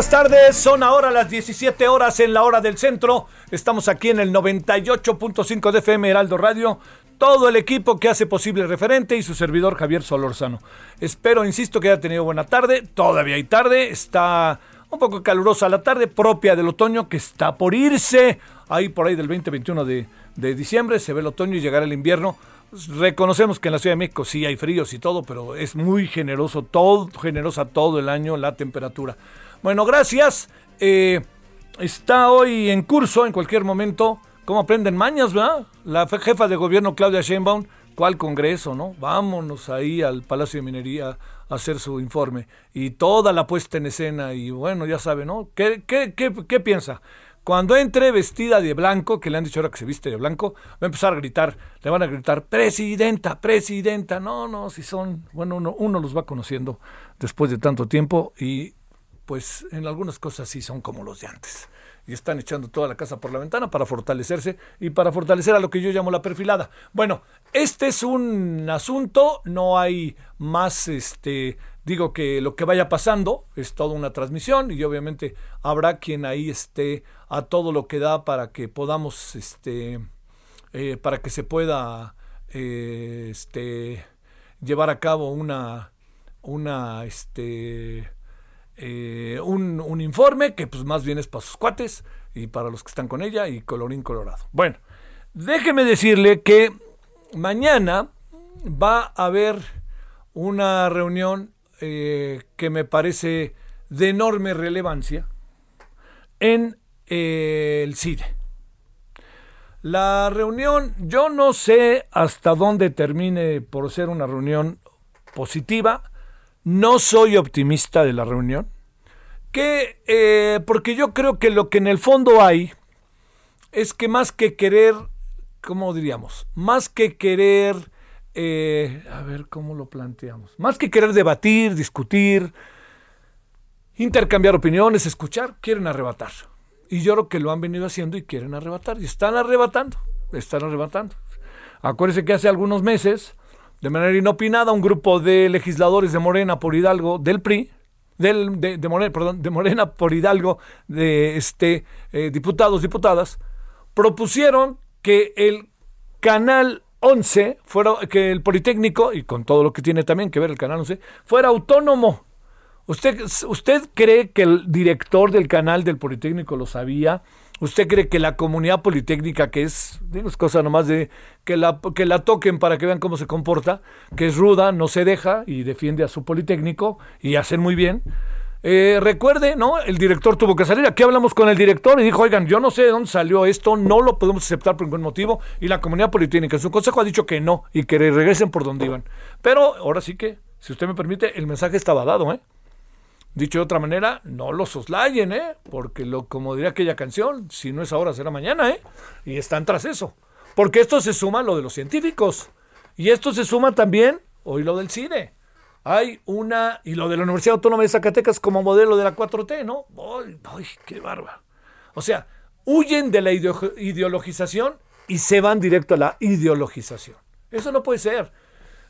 Buenas tardes, son ahora las 17 horas en la hora del centro. Estamos aquí en el 98.5 de FM Heraldo Radio. Todo el equipo que hace posible referente y su servidor Javier Solórzano. Espero, insisto, que haya tenido buena tarde. Todavía hay tarde. Está un poco calurosa la tarde, propia del otoño que está por irse. Ahí por ahí del 20-21 de, de diciembre se ve el otoño y llegará el invierno. Reconocemos que en la Ciudad de México sí hay fríos y todo, pero es muy generoso, todo, generosa todo el año la temperatura. Bueno, gracias. Eh, está hoy en curso, en cualquier momento, ¿cómo aprenden mañas, verdad? La jefa de gobierno Claudia Sheinbaum, ¿cuál congreso, no? Vámonos ahí al Palacio de Minería a hacer su informe. Y toda la puesta en escena, y bueno, ya sabe, ¿no? ¿Qué, qué, qué, qué piensa? Cuando entre vestida de blanco, que le han dicho ahora que se viste de blanco, va a empezar a gritar, le van a gritar, presidenta, presidenta. No, no, si son, bueno, uno, los va conociendo después de tanto tiempo y pues en algunas cosas sí son como los de antes. Y están echando toda la casa por la ventana para fortalecerse y para fortalecer a lo que yo llamo la perfilada. Bueno, este es un asunto, no hay más, este, digo que lo que vaya pasando es toda una transmisión y obviamente habrá quien ahí esté a todo lo que da para que podamos, este, eh, para que se pueda, eh, este, llevar a cabo una, una, este, eh, un, un, informe que pues más bien es para sus cuates y para los que están con ella y colorín colorado. Bueno, déjeme decirle que mañana va a haber una reunión que me parece de enorme relevancia en el CIDE. La reunión, yo no sé hasta dónde termine por ser una reunión positiva, no soy optimista de la reunión, que eh, porque yo creo que lo que en el fondo hay es que más que querer, ¿cómo diríamos? Más que querer, eh, a ver cómo lo planteamos, más que querer debatir, discutir, intercambiar opiniones, escuchar, quieren arrebatar. Y yo creo que lo han venido haciendo y quieren arrebatar. Y están arrebatando, están arrebatando. Acuérdense que hace algunos meses de manera inopinada un grupo de legisladores de Morena por Hidalgo, del PRI, del, de, de, Morena, perdón, de Morena por Hidalgo, de este, eh, diputados, diputadas, propusieron que el canal 11 fuera, que el Politécnico, y con todo lo que tiene también que ver el canal 11, fuera autónomo. ¿Usted, ¿Usted cree que el director del canal del Politécnico lo sabía? ¿Usted cree que la comunidad politécnica, que es, digo, es cosa nomás de que la, que la toquen para que vean cómo se comporta, que es ruda, no se deja y defiende a su politécnico y hacen muy bien? Eh, recuerde, ¿no? El director tuvo que salir. Aquí hablamos con el director y dijo, oigan, yo no sé de dónde salió esto, no lo podemos aceptar por ningún motivo. Y la comunidad politécnica, su consejo ha dicho que no y que regresen por donde iban. Pero ahora sí que, si usted me permite, el mensaje estaba dado, ¿eh? Dicho de otra manera, no lo soslayen, ¿eh? Porque lo, como diría aquella canción, si no es ahora será mañana, ¿eh? Y están tras eso. Porque esto se suma a lo de los científicos. Y esto se suma también, hoy lo del cine. Hay una, y lo de la Universidad Autónoma de Zacatecas como modelo de la 4T, ¿no? ¡Ay, ay qué bárbaro! O sea, huyen de la ideologización y se van directo a la ideologización. Eso no puede ser.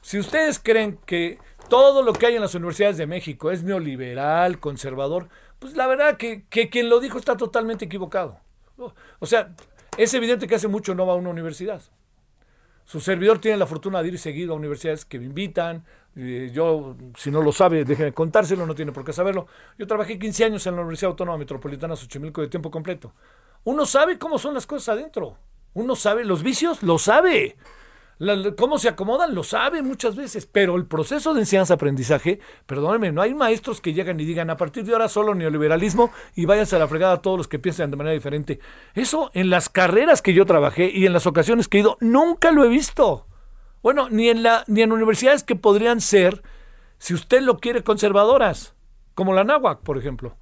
Si ustedes creen que todo lo que hay en las universidades de México es neoliberal, conservador, pues la verdad que, que quien lo dijo está totalmente equivocado. O sea, Es evidente que hace mucho no va a una universidad. Su servidor tiene la fortuna de ir seguido a universidades que me invitan. yo, si no lo sabe, déjeme contárselo, no tiene por qué saberlo. Yo trabajé 15 años en la Universidad Autónoma Metropolitana Xochimilco de tiempo completo. Uno sabe cómo son las cosas adentro. Uno sabe los vicios, lo sabe cómo se acomodan, lo saben muchas veces, pero el proceso de enseñanza-aprendizaje, perdónenme, no hay maestros que llegan y digan a partir de ahora solo neoliberalismo y váyanse a la fregada a todos los que piensan de manera diferente. Eso en las carreras que yo trabajé y en las ocasiones que he ido, nunca lo he visto. Bueno, ni en, la, ni en universidades que podrían ser, si usted lo quiere, conservadoras, como la Náhuac, por ejemplo.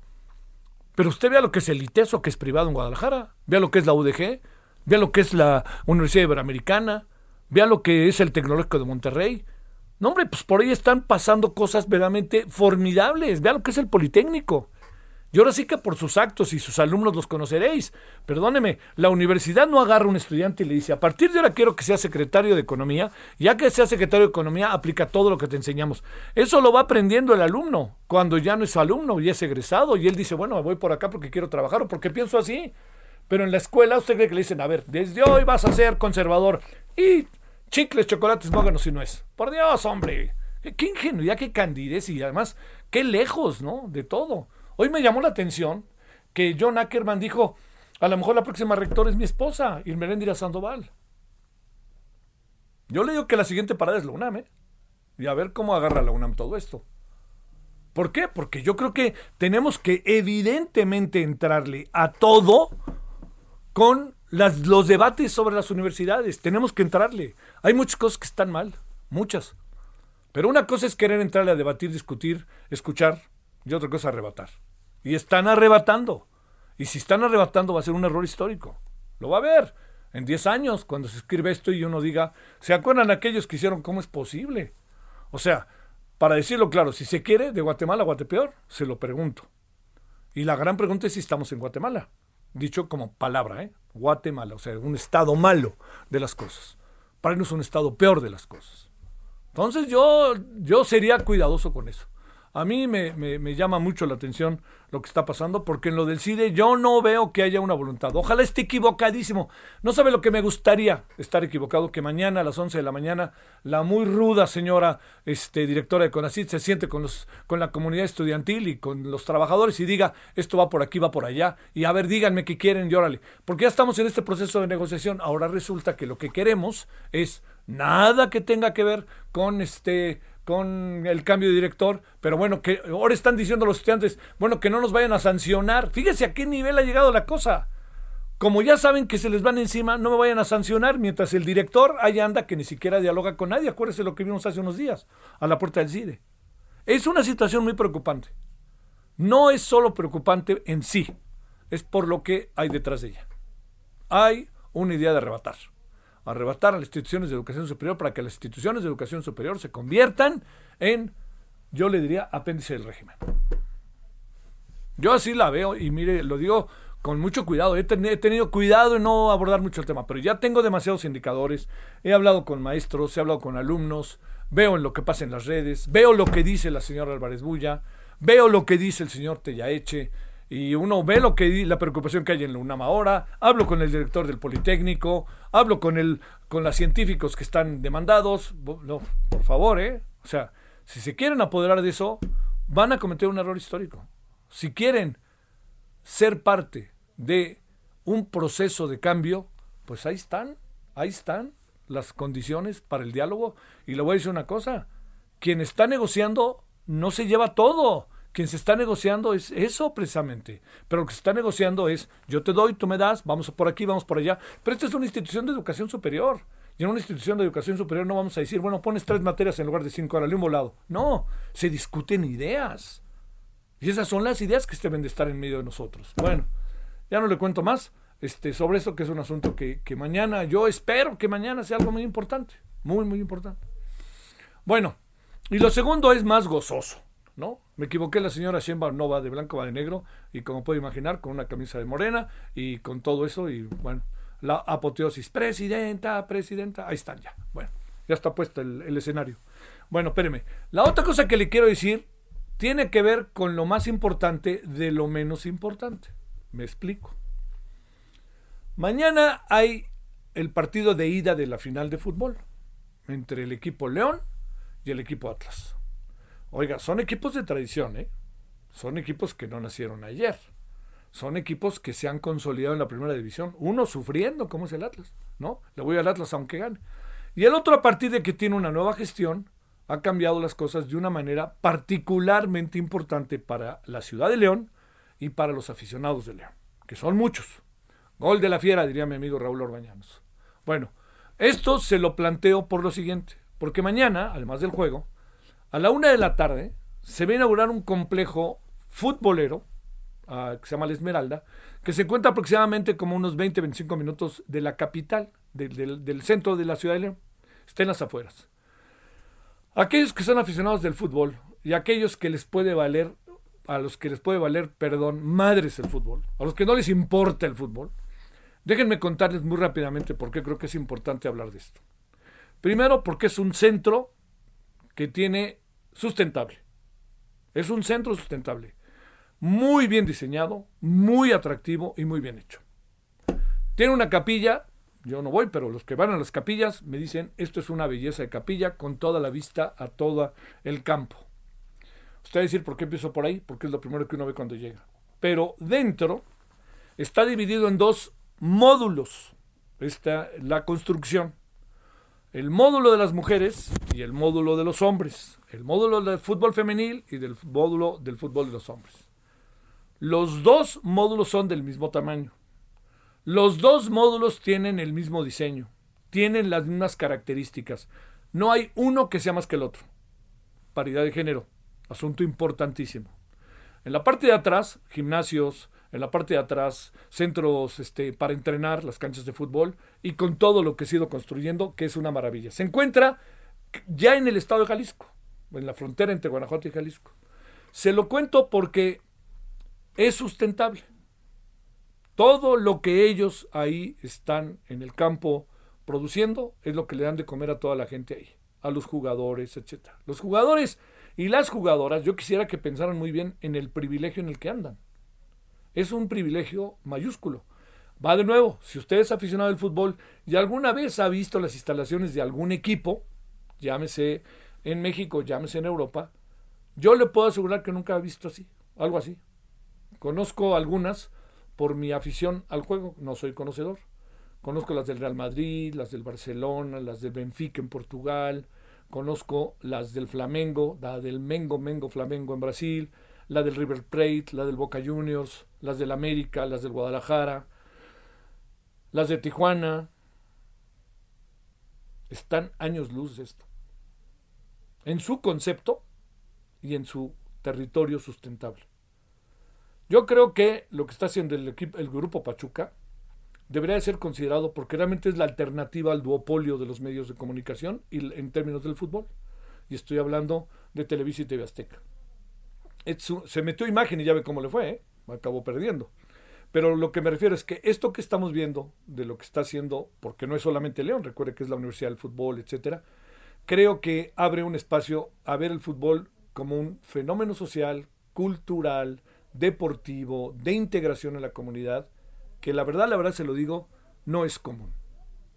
Pero usted vea lo que es el ITESO, que es privado en Guadalajara, vea lo que es la UDG, vea lo que es la Universidad Iberoamericana, Vea lo que es el Tecnológico de Monterrey. No, hombre, pues por ahí están pasando cosas verdaderamente formidables. Vea lo que es el Politécnico. Y ahora sí que por sus actos y sus alumnos los conoceréis. Perdóneme, la universidad no agarra a un estudiante y le dice, a partir de ahora quiero que sea secretario de Economía. Ya que sea secretario de Economía, aplica todo lo que te enseñamos. Eso lo va aprendiendo el alumno cuando ya no es alumno y es egresado. Y él dice, bueno, me voy por acá porque quiero trabajar o porque pienso así. Pero en la escuela usted cree que le dicen, a ver, desde hoy vas a ser conservador. Y Chicles, chocolates, móganos y es. Por Dios, hombre. Qué ingenuidad, qué candidez y además qué lejos, ¿no? De todo. Hoy me llamó la atención que John Ackerman dijo, a lo mejor la próxima rectora es mi esposa, Irmeréndira Sandoval. Yo le digo que la siguiente parada es la UNAM, ¿eh? Y a ver cómo agarra la UNAM todo esto. ¿Por qué? Porque yo creo que tenemos que evidentemente entrarle a todo con los debates sobre las universidades. Tenemos que entrarle. Hay muchas cosas que están mal, muchas. Pero una cosa es querer entrarle a debatir, discutir, escuchar, y otra cosa arrebatar. Y están arrebatando. Y si están arrebatando va a ser un error histórico. Lo va a ver en 10 años cuando se escribe esto y uno diga, ¿se acuerdan aquellos que hicieron cómo es posible? O sea, para decirlo claro, si se quiere de Guatemala a Guatepeor, se lo pregunto. Y la gran pregunta es si estamos en Guatemala dicho como palabra, ¿eh? Guatemala, o sea, un estado malo de las cosas. Para irnos un estado peor de las cosas. Entonces yo, yo sería cuidadoso con eso. A mí me, llama mucho la atención lo que está pasando, porque en lo del CIDE yo no veo que haya una voluntad. Ojalá esté equivocadísimo. No sabe lo que me gustaría estar equivocado, que mañana a las 11 de la mañana la muy ruda señora este, directora de CONACID se siente con, los, con la comunidad estudiantil y con los trabajadores y diga, esto va por aquí, va por allá, y a ver, díganme qué quieren y órale. Porque ya estamos en este proceso de negociación. Ahora resulta que lo que queremos es nada que tenga que ver con este con el cambio de director, pero bueno, que ahora están diciendo los estudiantes, bueno, que no nos vayan a sancionar. Fíjese a qué nivel ha llegado la cosa. Como ya saben que se les van encima, no me vayan a sancionar mientras el director ahí anda que ni siquiera dialoga con nadie. Acuérdese lo que vimos hace unos días a la puerta del CIDE. Es una situación muy preocupante. No es solo preocupante en sí, es por lo que hay detrás de ella. Hay una idea de arrebatar arrebatar a las instituciones de educación superior para que las instituciones de educación superior se conviertan en, yo le diría, apéndice del régimen. Yo así la veo y mire, lo digo con mucho cuidado. He, tenido cuidado en no abordar mucho el tema, pero ya tengo demasiados indicadores. He hablado con maestros, he hablado con alumnos, veo en lo que pasa en las redes, veo lo que dice la señora Álvarez Bulla, veo lo que dice el señor Tellaeche, y uno ve lo que la preocupación que hay en la UNAM ahora, hablo con el director del Politécnico, hablo con el con los científicos que están demandados, no, por favor, eh. O sea, si se quieren apoderar de eso, van a cometer un error histórico. Si quieren ser parte de un proceso de cambio, pues ahí están, ahí están las condiciones para el diálogo y le voy a decir una cosa, quien está negociando no se lleva todo quien se está negociando es eso precisamente. Pero lo que se está negociando es, yo te doy, tú me das, vamos por aquí, vamos por allá. Pero esta es una institución de educación superior. Y en una institución de educación superior no vamos a decir, bueno, pones tres materias en lugar de cinco, ahora un volado. No, se discuten ideas. Y esas son las ideas que deben de estar en medio de nosotros. Bueno, ya no le cuento más este, sobre esto, que es un asunto que mañana, yo espero que mañana sea algo muy importante. Muy, muy importante. Bueno, y lo segundo es más gozoso. ¿no? Me equivoqué, la señora Sheinbaum no va de blanco, va de negro, y como puede imaginar, con una camisa de morena y con todo eso, y bueno, la apoteosis, presidenta, presidenta, ahí están ya. Bueno, ya está puesto el, escenario. Bueno, espéreme. La otra cosa que le quiero decir tiene que ver con lo más importante de lo menos importante. Me explico. Mañana hay el partido de ida de la final de fútbol entre el equipo León y el equipo Atlas. Oiga, son equipos de tradición, ¿eh? Son equipos que no nacieron ayer. Son equipos que se han consolidado en la primera división. Uno sufriendo, como es el Atlas, ¿no? Le voy al Atlas aunque gane. Y el otro, a partir de que tiene una nueva gestión, ha cambiado las cosas de una manera particularmente importante para la ciudad de León y para los aficionados de León, que son muchos. Gol de la fiera, diría mi amigo Raúl Orbañanos. Bueno, esto se lo planteo por lo siguiente, porque mañana, además del juego, a la una de la tarde se va a inaugurar un complejo futbolero uh, que se llama La Esmeralda, que se encuentra aproximadamente como unos 20-25 minutos de la capital, de, de, del centro de la ciudad de León. Está en las afueras. Aquellos que son aficionados del fútbol y aquellos que les puede valer, a los que les puede valer, perdón, madres el fútbol, a los que no les importa el fútbol, déjenme contarles muy rápidamente por qué creo que es importante hablar de esto. Primero, porque es un centro que tiene sustentable. Es un centro sustentable. Muy bien diseñado, muy atractivo y muy bien hecho. Tiene una capilla yo no voy, pero los que van a las capillas me dicen, esto es una belleza de capilla con toda la vista a todo el campo. Usted va a decir, ¿por qué empiezo por ahí? Porque es lo primero que uno ve cuando llega. Pero dentro está dividido en dos módulos. Está la construcción. El módulo de las mujeres y el módulo de los hombres. El módulo del fútbol femenil y del módulo del fútbol de los hombres. Los dos módulos son del mismo tamaño. Los dos módulos tienen el mismo diseño, tienen las mismas características. No hay uno que sea más que el otro. Paridad de género, asunto importantísimo. En la parte de atrás, gimnasios, en la parte de atrás, centros este, para entrenar, las canchas de fútbol, y con todo lo que ha ido construyendo, que es una maravilla. Se encuentra ya en el estado de Jalisco, en la frontera entre Guanajuato y Jalisco. Se lo cuento porque es sustentable. Todo lo que ellos ahí están en el campo produciendo es lo que le dan de comer a toda la gente ahí, a los jugadores, etcétera. Los jugadores y las jugadoras, yo quisiera que pensaran muy bien en el privilegio en el que andan. Es un privilegio mayúsculo. Va de nuevo, si usted es aficionado al fútbol y alguna vez ha visto las instalaciones de algún equipo, llámese en México, llámese en Europa, yo le puedo asegurar que nunca ha visto así, algo así. Conozco algunas por mi afición al juego, no soy conocedor. Conozco las del Real Madrid, las del Barcelona, las del Benfica en Portugal, conozco las del Flamengo, la del Mengo Mengo Flamengo en Brasil, la del River Plate, la del Boca Juniors, las del América, las del Guadalajara, las de Tijuana. Están años luz de esto. En su concepto y en su territorio sustentable. Yo creo que lo que está haciendo el, equipo, el grupo Pachuca debería ser considerado porque realmente es la alternativa al duopolio de los medios de comunicación y en términos del fútbol. Y estoy hablando de Televisa y TV Azteca. Se metió imagen y ya ve cómo le fue, ¿eh? acabó perdiendo. Pero lo que me refiero es que esto que estamos viendo de lo que está haciendo, porque no es solamente León, recuerde que es la Universidad del Fútbol, etcétera, creo que abre un espacio a ver el fútbol como un fenómeno social, cultural, deportivo, de integración en la comunidad, que la verdad, la verdad se lo digo, no es común.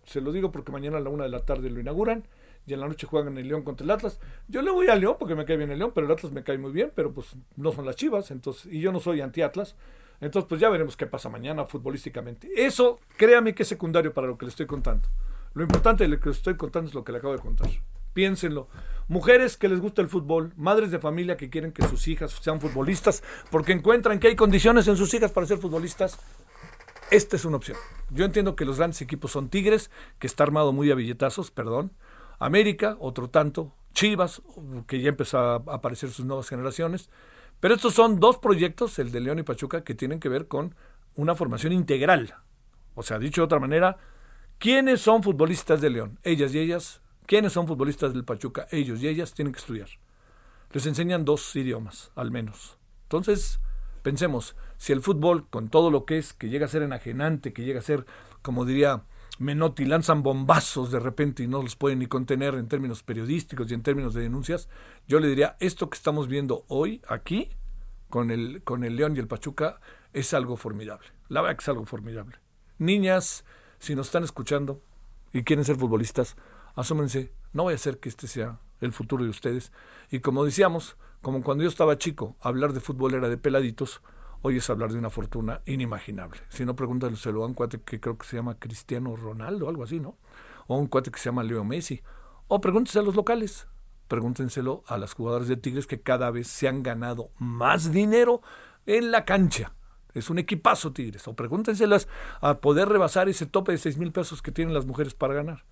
Se lo digo porque mañana a la una de la tarde lo inauguran y en la noche juegan el León contra el Atlas. Yo le voy al León porque me cae bien el León, pero el Atlas me cae muy bien, pero pues no son las Chivas, entonces y yo no soy anti-Atlas. Entonces pues ya veremos qué pasa mañana futbolísticamente. Eso, créame que es secundario para lo que le estoy contando. Lo importante de lo que le estoy contando es lo que le acabo de contar. Piénsenlo. Mujeres que les gusta el fútbol, madres de familia que quieren que sus hijas sean futbolistas porque encuentran que hay condiciones en sus hijas para ser futbolistas. Esta es una opción. Yo entiendo que los grandes equipos son Tigres, que está armado muy a billetazos, perdón. América, otro tanto. Chivas, que ya empezó a aparecer sus nuevas generaciones. Pero estos son dos proyectos, el de León y Pachuca, que tienen que ver con una formación integral. O sea, dicho de otra manera, ¿quiénes son futbolistas de León? Ellas y ellas ¿Quiénes son futbolistas del Pachuca? Ellos y ellas tienen que estudiar. Les enseñan dos idiomas, al menos. Entonces, pensemos, si el fútbol, con todo lo que es, que llega a ser enajenante, que llega a ser, como diría Menotti, lanzan bombazos de repente y no los pueden ni contener en términos periodísticos y en términos de denuncias, yo le diría, esto que estamos viendo hoy aquí, con el, con el León y el Pachuca, es algo formidable. La verdad que es algo formidable. Niñas, si nos están escuchando y quieren ser futbolistas, asómense. No vaya a ser que este sea el futuro de ustedes. Y como decíamos, como cuando yo estaba chico, hablar de fútbol era de peladitos, hoy es hablar de una fortuna inimaginable. Si no, pregúntaselo a un cuate que creo que se llama Cristiano Ronaldo, algo así, ¿no? O un cuate que se llama Leo Messi. O pregúntense a los locales. Pregúntenselo a las jugadoras de Tigres que cada vez se han ganado más dinero en la cancha. Es un equipazo Tigres. O pregúntenselas a poder rebasar ese tope de seis mil pesos que tienen las mujeres para ganar.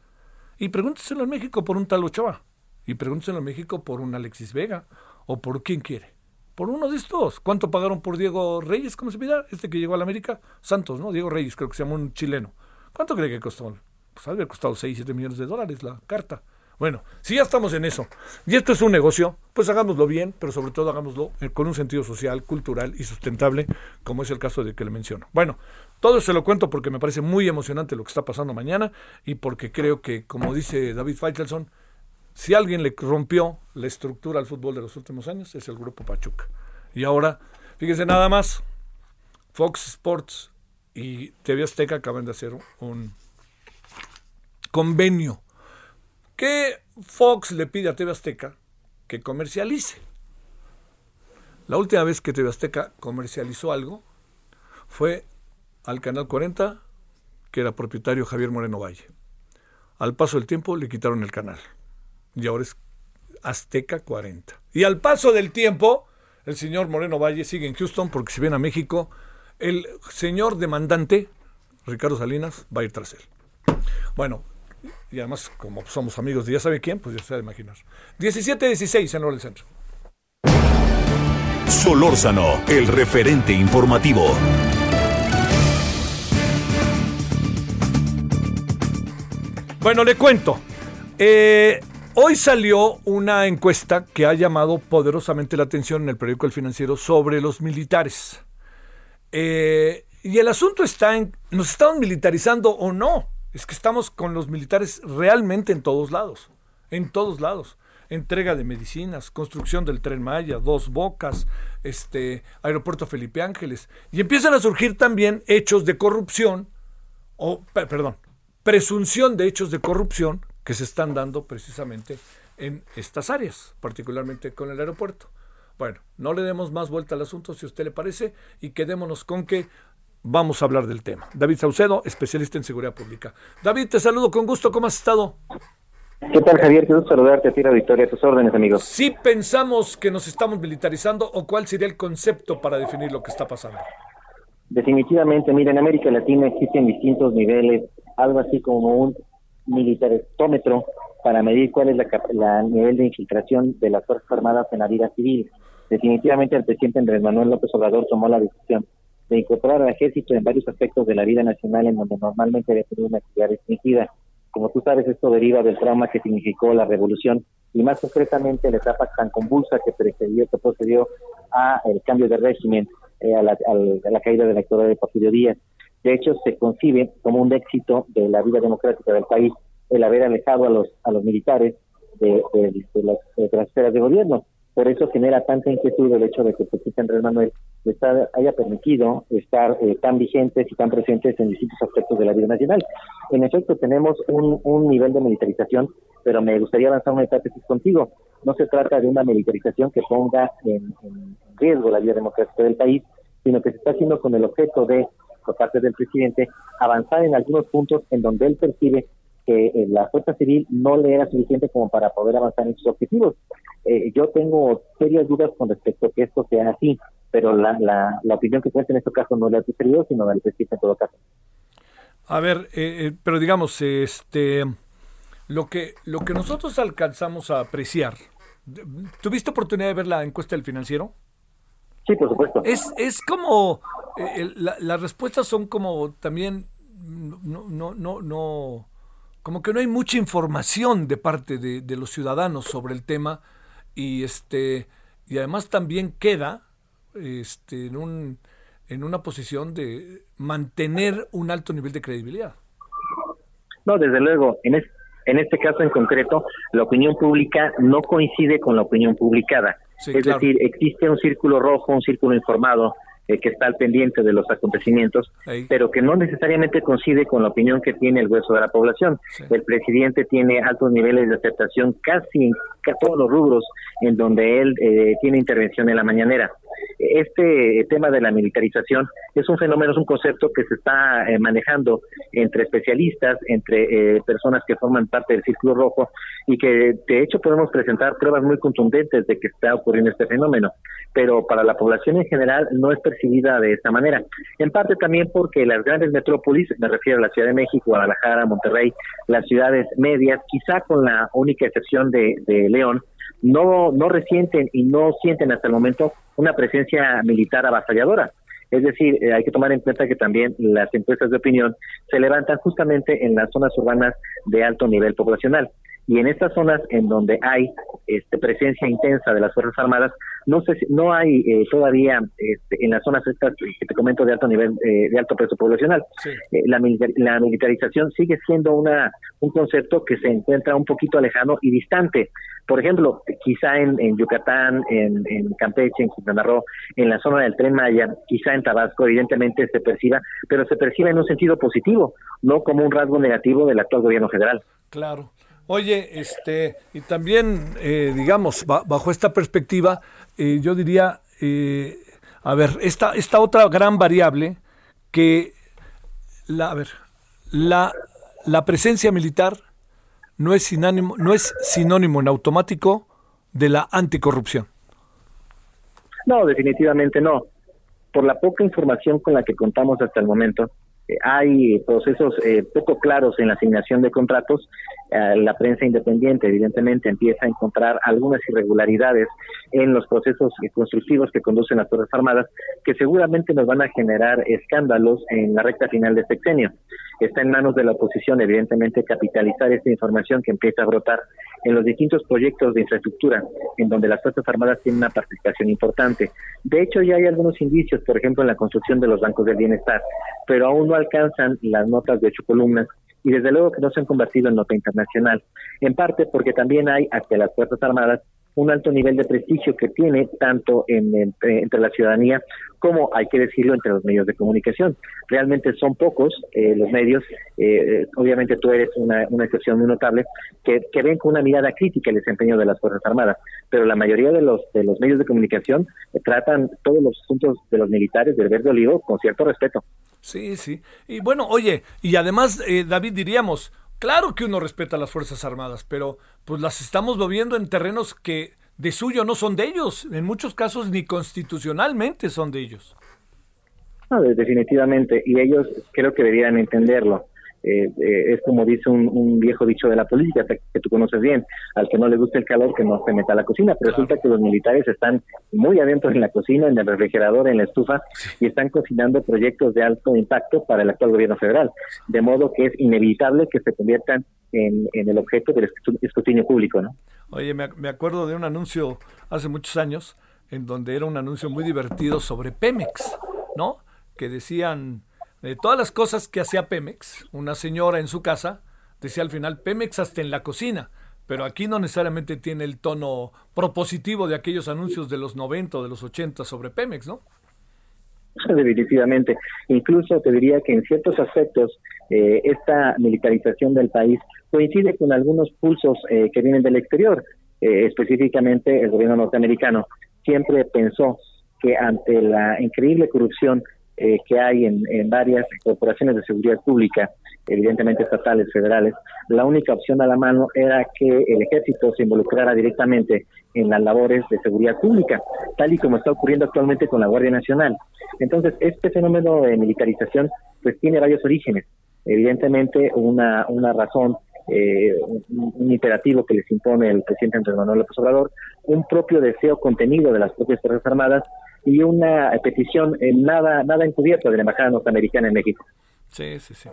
Y pregúntenselo en México por un tal Ochoa. Y pregúntenselo en México por un Alexis Vega. O por quién quiere. Por uno de estos. ¿Cuánto pagaron por Diego Reyes? ¿Cómo se pida? Este que llegó a la América. Santos, ¿no? Diego Reyes, creo que se llama un chileno. ¿Cuánto cree que costó? Pues había costado 6, 7 millones de dólares la carta. Bueno, si ya estamos en eso, y esto es un negocio, pues hagámoslo bien, pero sobre todo hagámoslo eh, con un sentido social, cultural y sustentable, como es el caso de que le menciono. Bueno, todo se lo cuento porque me parece muy emocionante lo que está pasando mañana y porque creo que, como dice David Feitelson, si alguien le rompió la estructura al fútbol de los últimos años, es el grupo Pachuca. Y ahora, fíjense nada más, Fox Sports y TV Azteca acaban de hacer un convenio que Fox le pide a TV Azteca que comercialice. La última vez que TV Azteca comercializó algo fue al Canal 40, que era propietario Javier Moreno Valle. Al paso del tiempo le quitaron el canal. Y ahora es Azteca 40. Y al paso del tiempo, el señor Moreno Valle sigue en Houston porque si viene a México, el señor demandante, Ricardo Salinas, va a ir tras él. Bueno, y además, como somos amigos de ya sabe quién, pues ya se va a imaginar. 17-16 en el Centro. Solórzano, el referente informativo. Bueno, le cuento. Eh, hoy salió una encuesta que ha llamado poderosamente la atención en el periódico El Financiero sobre los militares. Eh, y el asunto está en, ¿nos estamos militarizando o no? Es que estamos con los militares realmente en todos lados, en todos lados. Entrega de medicinas, construcción del tren Maya, dos bocas, este aeropuerto Felipe Ángeles. Y empiezan a surgir también hechos de corrupción, o perdón, presunción de hechos de corrupción que se están dando precisamente en estas áreas, particularmente con el aeropuerto. Bueno, no le demos más vuelta al asunto si a usted le parece y quedémonos con que vamos a hablar del tema. David Saucedo, especialista en seguridad pública. David, te saludo con gusto, ¿cómo has estado? ¿Qué tal, Javier? Quiero saludarte a ti, la Victoria, a tus órdenes, amigos. ¿Sí pensamos que nos estamos militarizando o cuál sería el concepto para definir lo que está pasando? Definitivamente, mira, en América Latina existen distintos niveles, algo así como un militarestómetro para medir cuál es la, nivel de infiltración de las Fuerzas Armadas en la vida civil. Definitivamente el presidente Andrés Manuel López Obrador tomó la decisión de incorporar al ejército en varios aspectos de la vida nacional en donde normalmente había tenido una actividad restringida. Como tú sabes, esto deriva del trauma que significó la revolución y más concretamente la etapa tan convulsa que precedió, que procedió a el cambio de régimen, eh, a, la, caída de la dictadura de Porfirio Díaz. De hecho, se concibe como un éxito de la vida democrática del país el haber alejado a los, a los militares de, las, de las esferas de gobierno. Por eso genera tanta inquietud el hecho de que el presidente Andrés Manuel haya permitido estar eh, tan vigentes y tan presentes en distintos aspectos de la vida nacional. En efecto, tenemos un, nivel de militarización, pero me gustaría avanzar una hipótesis contigo. No se trata de una militarización que ponga en, riesgo la vida democrática del país, sino que se está haciendo con el objeto de, por parte del presidente, avanzar en algunos puntos en donde él percibe que eh, la fuerza civil no le era suficiente como para poder avanzar en sus objetivos. Eh, yo tengo serias dudas con respecto a que esto sea así, pero la, la, la opinión que cuenta en este caso no es la del sino del presidente en todo caso. A ver, eh, pero digamos, este, lo que, lo que nosotros alcanzamos a apreciar, ¿tuviste oportunidad de ver la encuesta del financiero? Sí, por supuesto. Es, es como, las respuestas son como también, no, no, no, no como que no hay mucha información de parte de, los ciudadanos sobre el tema y este y además también queda este en un en una posición de mantener un alto nivel de credibilidad. No, desde luego, en, en este caso en concreto, la opinión pública no coincide con la opinión publicada. es decir, existe un círculo rojo, un círculo informado, eh, que está al pendiente de los acontecimientos, pero que no necesariamente coincide con la opinión que tiene el grueso de la población. El presidente tiene altos niveles de aceptación casi en todos los rubros en donde él eh, tiene intervención en la mañanera. Este tema de la militarización es un fenómeno, es un concepto que se está eh, manejando entre especialistas, entre eh, personas que forman parte del Círculo Rojo y que de hecho podemos presentar pruebas muy contundentes de que está ocurriendo este fenómeno, pero para la población en general no es de esta manera. En parte también porque las grandes metrópolis, me refiero a la Ciudad de México, Guadalajara, Monterrey, las ciudades medias, quizá con la única excepción de, de León, no, no resienten y no sienten hasta el momento una presencia militar avasalladora. Es decir, eh, hay que tomar en cuenta que también las encuestas de opinión se levantan justamente en las zonas urbanas de alto nivel poblacional. Y en estas zonas en donde hay este, presencia intensa de las Fuerzas Armadas, no sé, no hay eh, todavía este, en las zonas estas que te comento de alto nivel, eh, de alto peso poblacional. la, la militarización sigue siendo una un concepto que se encuentra un poquito alejado y distante por ejemplo, quizá en, Yucatán, en, Campeche, en Quintana Roo, en la zona del Tren Maya, quizá en Tabasco, evidentemente se perciba, pero se percibe en un sentido positivo, no como un rasgo negativo del actual gobierno federal. Claro. Oye, este, y también, eh, digamos, bajo esta perspectiva, eh, yo diría, eh, a ver, esta, esta otra gran variable que, la, a ver, la, la presencia militar no es sinónimo, no es sinónimo en automático de la anticorrupción. No, definitivamente no. Por la poca información con la que contamos hasta el momento, hay procesos eh, poco claros en la asignación de contratos. Eh, la prensa independiente, evidentemente, empieza a encontrar algunas irregularidades en los procesos constructivos que conducen las Fuerzas Armadas, que seguramente nos van a generar escándalos en la recta final de sexenio. Está en manos de la oposición, evidentemente, capitalizar esta información que empieza a brotar en los distintos proyectos de infraestructura, en donde las Fuerzas Armadas tienen una participación importante. De hecho, ya hay algunos indicios, por ejemplo, en la construcción de los bancos del bienestar, pero aún no alcanzan las notas de ocho columnas y desde luego que no se han convertido en nota internacional, en parte porque también hay hacia las Fuerzas Armadas un alto nivel de prestigio que tiene tanto en, entre la ciudadanía como, hay que decirlo, entre los medios de comunicación. Realmente son pocos eh, los medios, eh, obviamente tú eres una, excepción muy notable, que, que, ven con una mirada crítica el desempeño de las Fuerzas Armadas, pero la mayoría de los, de los medios de comunicación eh, tratan todos los asuntos de los militares del verde olivo con cierto respeto. Sí, sí. Y bueno, oye, y además, David, diríamos, Claro que uno respeta a las Fuerzas Armadas, pero pues las estamos moviendo en terrenos que de suyo no son de ellos, en muchos casos ni constitucionalmente son de ellos. No, definitivamente, y ellos creo que deberían entenderlo. Eh, eh, es como dice un, viejo dicho de la política que tú conoces bien, al que no le gusta el calor que no se meta a la cocina, pero resulta que los militares están muy adentro en la cocina, en el refrigerador, en la estufa y están cocinando proyectos de alto impacto para el actual gobierno federal, de modo que es inevitable que se conviertan en, el objeto del escrutinio público, ¿no? Oye, me, me acuerdo de un anuncio hace muchos años en donde era un anuncio muy divertido sobre Pemex, ¿no? Que decían de todas las cosas que hacía Pemex, una señora en su casa decía al final Pemex hasta en la cocina, pero aquí no necesariamente tiene el tono propositivo de aquellos anuncios de los 90 o de los 80 sobre Pemex, ¿no? Definitivamente. Incluso te diría que en ciertos aspectos eh, esta militarización del país coincide con algunos pulsos eh, que vienen del exterior. Eh, específicamente el gobierno norteamericano siempre pensó que ante la increíble corrupción eh, que hay en, varias corporaciones de seguridad pública, evidentemente estatales, federales, la única opción a la mano era que el ejército se involucrara directamente en las labores de seguridad pública, tal y como está ocurriendo actualmente con la Guardia Nacional. Entonces, este fenómeno de militarización pues tiene varios orígenes. Evidentemente, una, una razón eh, un, imperativo que les impone el presidente Andrés Manuel López Obrador, un propio deseo contenido de las propias Fuerzas Armadas y una petición en nada nada encubierta de la embajada norteamericana en México. Sí, sí, sí.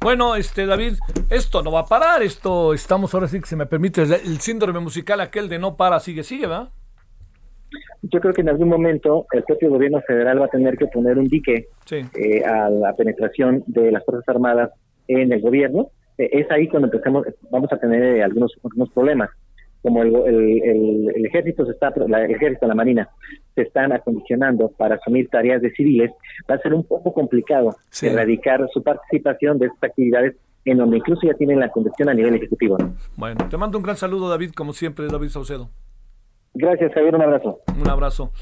Bueno, este David, esto no va a parar, esto estamos ahora sí que se me permite el, síndrome musical aquel de no para, sigue, sigue, ¿verdad? Yo creo que en algún momento el propio gobierno federal va a tener que poner un dique eh, a la penetración de las Fuerzas Armadas en el gobierno. Eh, es ahí cuando empecemos, vamos a tener eh, algunos, algunos problemas como el, el, ejército se está, la, el ejército, la marina, se están acondicionando para asumir tareas de civiles, va a ser un poco complicado erradicar su participación de estas actividades en donde incluso ya tienen la conducción a nivel ejecutivo. Bueno, te mando un gran saludo, David, como siempre, David Saucedo. Gracias, Javier, un abrazo. Un abrazo.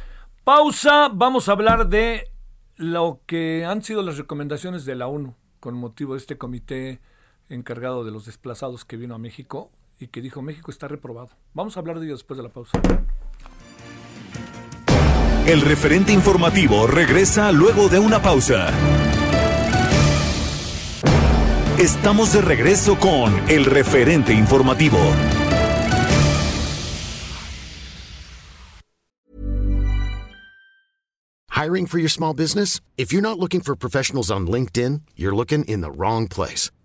Pausa, vamos a hablar de lo que han sido las recomendaciones de la ONU con motivo de este comité encargado de los desplazados que vino a México y que dijo México está reprobado. Vamos a hablar de ello después de la pausa. El referente informativo regresa luego de una pausa. Estamos de regreso con el referente informativo. Hiring for your small business? If you're not looking for professionals on LinkedIn, you're looking in the wrong place.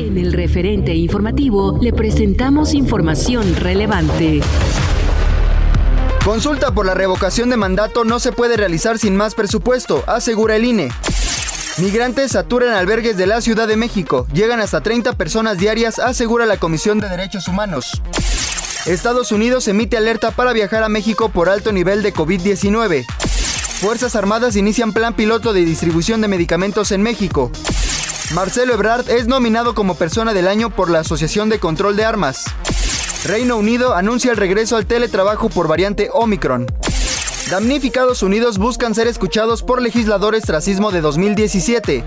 En el referente informativo le presentamos información relevante. Consulta por la revocación de mandato no se puede realizar sin más presupuesto, asegura el INE. Migrantes saturan albergues de la Ciudad de México. Llegan hasta 30 personas diarias, asegura la Comisión de Derechos Humanos. Estados Unidos emite alerta para viajar a México por alto nivel de COVID-19. Fuerzas Armadas inician plan piloto de distribución de medicamentos en México. Marcelo Ebrard es nominado como persona del año por la Asociación de Control de Armas. Reino Unido anuncia el regreso al teletrabajo por variante Omicron. Damnificados Unidos buscan ser escuchados por legisladores tras sismo de 2017.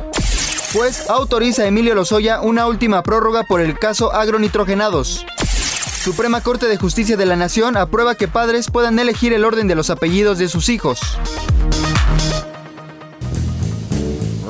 Pues autoriza a Emilio Lozoya una última prórroga por el caso agronitrogenados. Suprema Corte de Justicia de la Nación aprueba que padres puedan elegir el orden de los apellidos de sus hijos.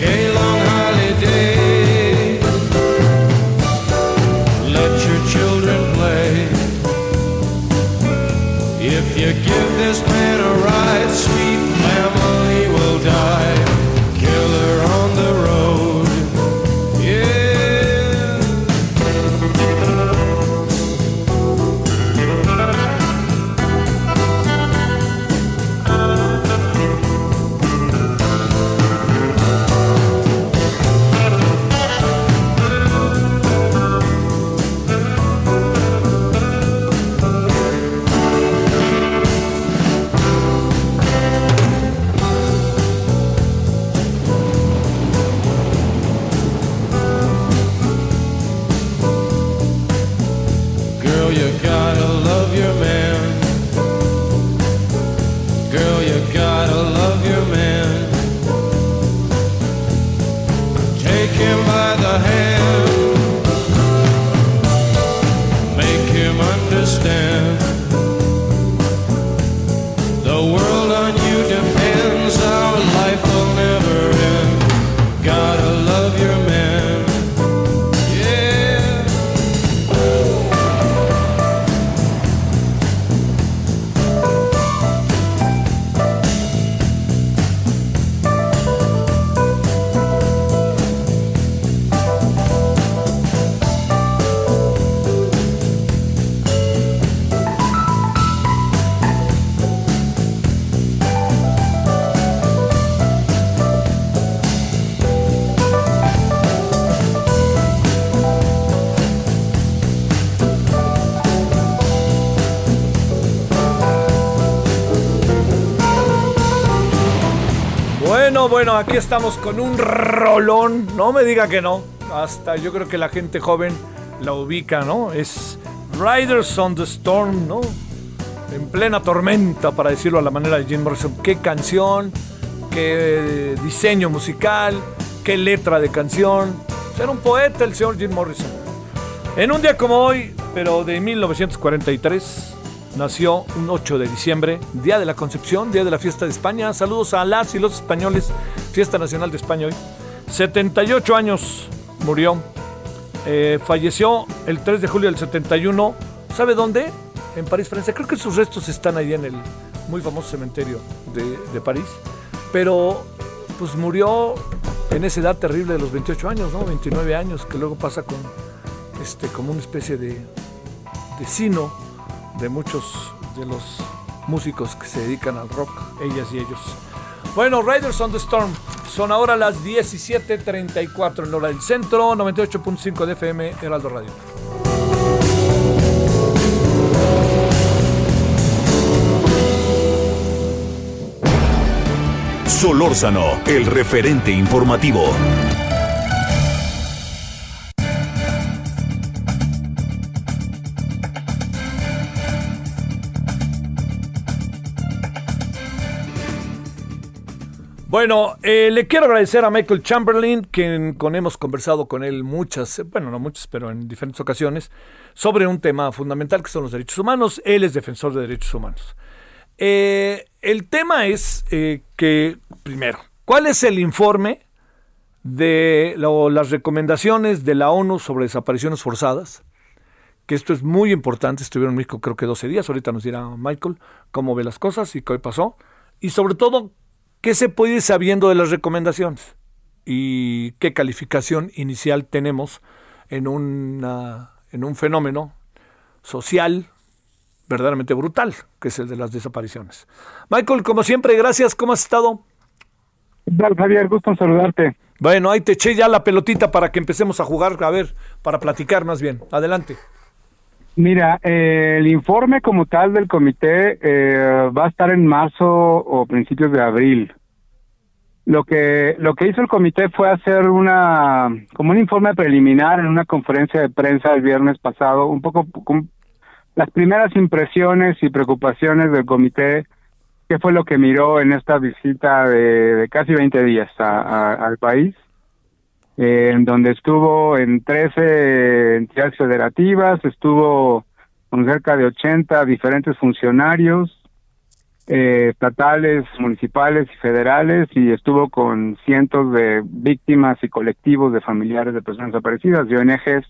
Hey, long. Bueno, aquí estamos con un rolón. No me diga que no. hasta yo creo que la gente joven la ubica, ¿no? Es Riders on the Storm, ¿no? En plena tormenta, para decirlo a la manera de Jim Morrison. Qué canción, qué diseño musical, qué letra de canción. Era un poeta el señor Jim Morrison. En un día como hoy, pero de 1943, nació un 8 de diciembre, Día de la Concepción, Día de la Fiesta de España. Saludos a las y los españoles, Fiesta Nacional de España hoy. 78 años murió. Eh, falleció el 3 de julio del 71. ¿Sabe dónde? En París, Francia. Creo que sus restos están ahí en el muy famoso cementerio de, París. Pero pues murió en esa edad terrible de los 28 años, ¿no? 29 años, que luego pasa con este, como una especie de, de de muchos de los músicos que se dedican al rock, ellas y ellos. Bueno, Riders on the Storm, son ahora las 17.34 en hora del centro, 98.5 de FM, Heraldo Radio. Solórzano, el referente informativo. Bueno, eh, le quiero agradecer a Michael Chamberlain, que con hemos conversado con él muchas, bueno, no muchas, pero en diferentes ocasiones, sobre un tema fundamental que son los derechos humanos. Él es defensor de derechos humanos. Eh, el tema es eh, que, primero, ¿cuál es el informe de las recomendaciones de la ONU sobre desapariciones forzadas? Que esto es muy importante, estuvieron en México creo que 12 días, ahorita nos dirá Michael cómo ve las cosas y qué pasó. Y sobre todo, ¿qué se puede ir sabiendo de las recomendaciones? ¿Y qué calificación inicial tenemos en, una, en un fenómeno social, verdaderamente brutal, que es el de las desapariciones. Michael, como siempre, gracias. ¿Cómo has estado? tal, Javier? Gusto en saludarte. Bueno, ahí te eché ya la pelotita para que empecemos a jugar, a ver, para platicar más bien. Adelante. Mira, eh, el informe como tal del comité eh, va a estar en marzo o principios de abril. Lo que lo que hizo el comité fue hacer una como un informe preliminar en una conferencia de prensa el viernes pasado, un poco las primeras impresiones y preocupaciones del comité, qué fue lo que miró en esta visita de, casi 20 días al país, en donde estuvo en 13 entidades federativas, estuvo con cerca de 80 diferentes funcionarios eh, estatales, municipales y federales y estuvo con cientos de víctimas y colectivos de familiares de personas desaparecidas, de ONGs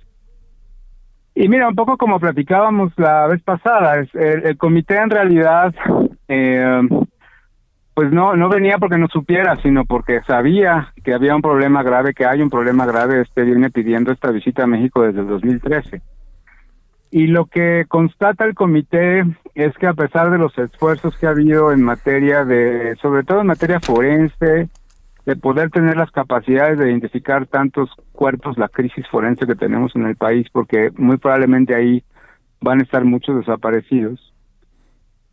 y mira, un poco como platicábamos la vez pasada, el, comité en realidad, eh, pues no, no venía porque no supiera, sino porque sabía que había un problema grave, que hay un problema grave, este viene pidiendo esta visita a México desde el 2013. Y lo que constata el comité es que a pesar de los esfuerzos que ha habido en materia de, sobre todo en materia forense, de poder tener las capacidades de identificar tantos cuerpos, la crisis forense que tenemos en el país, porque muy probablemente ahí van a estar muchos desaparecidos.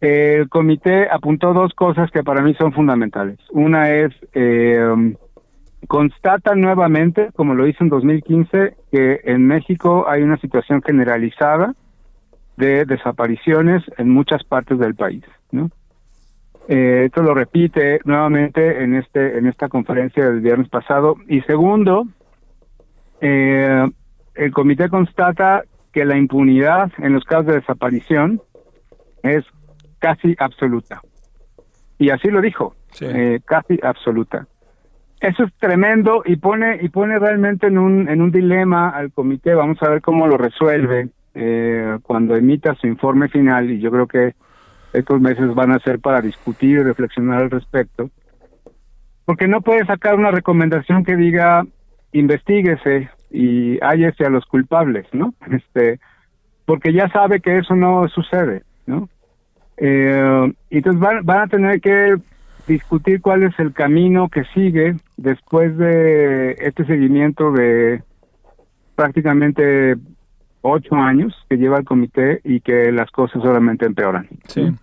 El comité apuntó dos cosas que para mí son fundamentales. Una es, eh, constata nuevamente, como lo hizo en 2015, que en México hay una situación generalizada de desapariciones en muchas partes del país. Eh, esto lo repite nuevamente en este en esta conferencia del viernes pasado. Y segundo, eh, el comité constata que la impunidad en los casos de desaparición es casi absoluta. Y así lo dijo, eh, casi absoluta. Eso es tremendo y pone y pone realmente en un en un dilema al comité. Vamos a ver cómo lo resuelve eh, cuando emita su informe final. Y yo creo que estos meses van a ser para discutir y reflexionar al respecto, porque no puede sacar una recomendación que diga investiguese y hállese a los culpables, ¿no? Este, porque ya sabe que eso no sucede, ¿no? Eh, entonces van, van a tener que discutir cuál es el camino que sigue después de este seguimiento de prácticamente ocho años que lleva el comité y que las cosas solamente empeoran. Sí